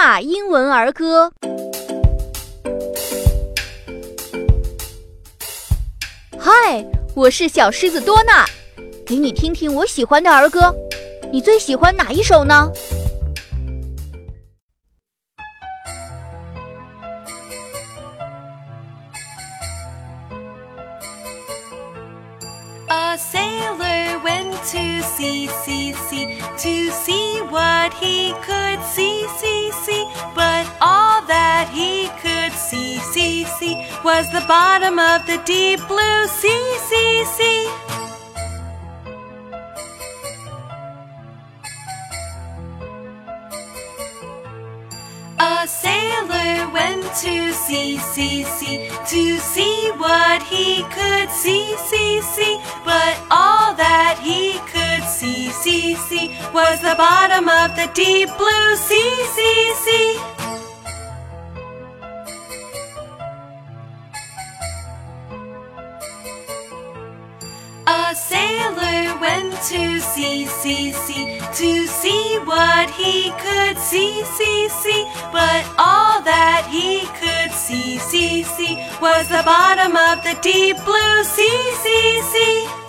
多纳英文儿歌。嗨，我是小狮子多纳，给你听听我喜欢的儿歌。你最喜欢哪一首呢？A sailor went to sea, sea, sea, to sea. What he could see, see, see. But all that he could see, see, see was the bottom of the deep blue sea, sea, sea. A sailor went to sea, sea, sea, to see what he could see, see, see. But see was the bottom of the deep blue sea, sea, sea. A sailor went to sea, sea, sea, to see what he could see, see, see. But all that he could see, see, see was the bottom of the deep blue sea, sea, sea.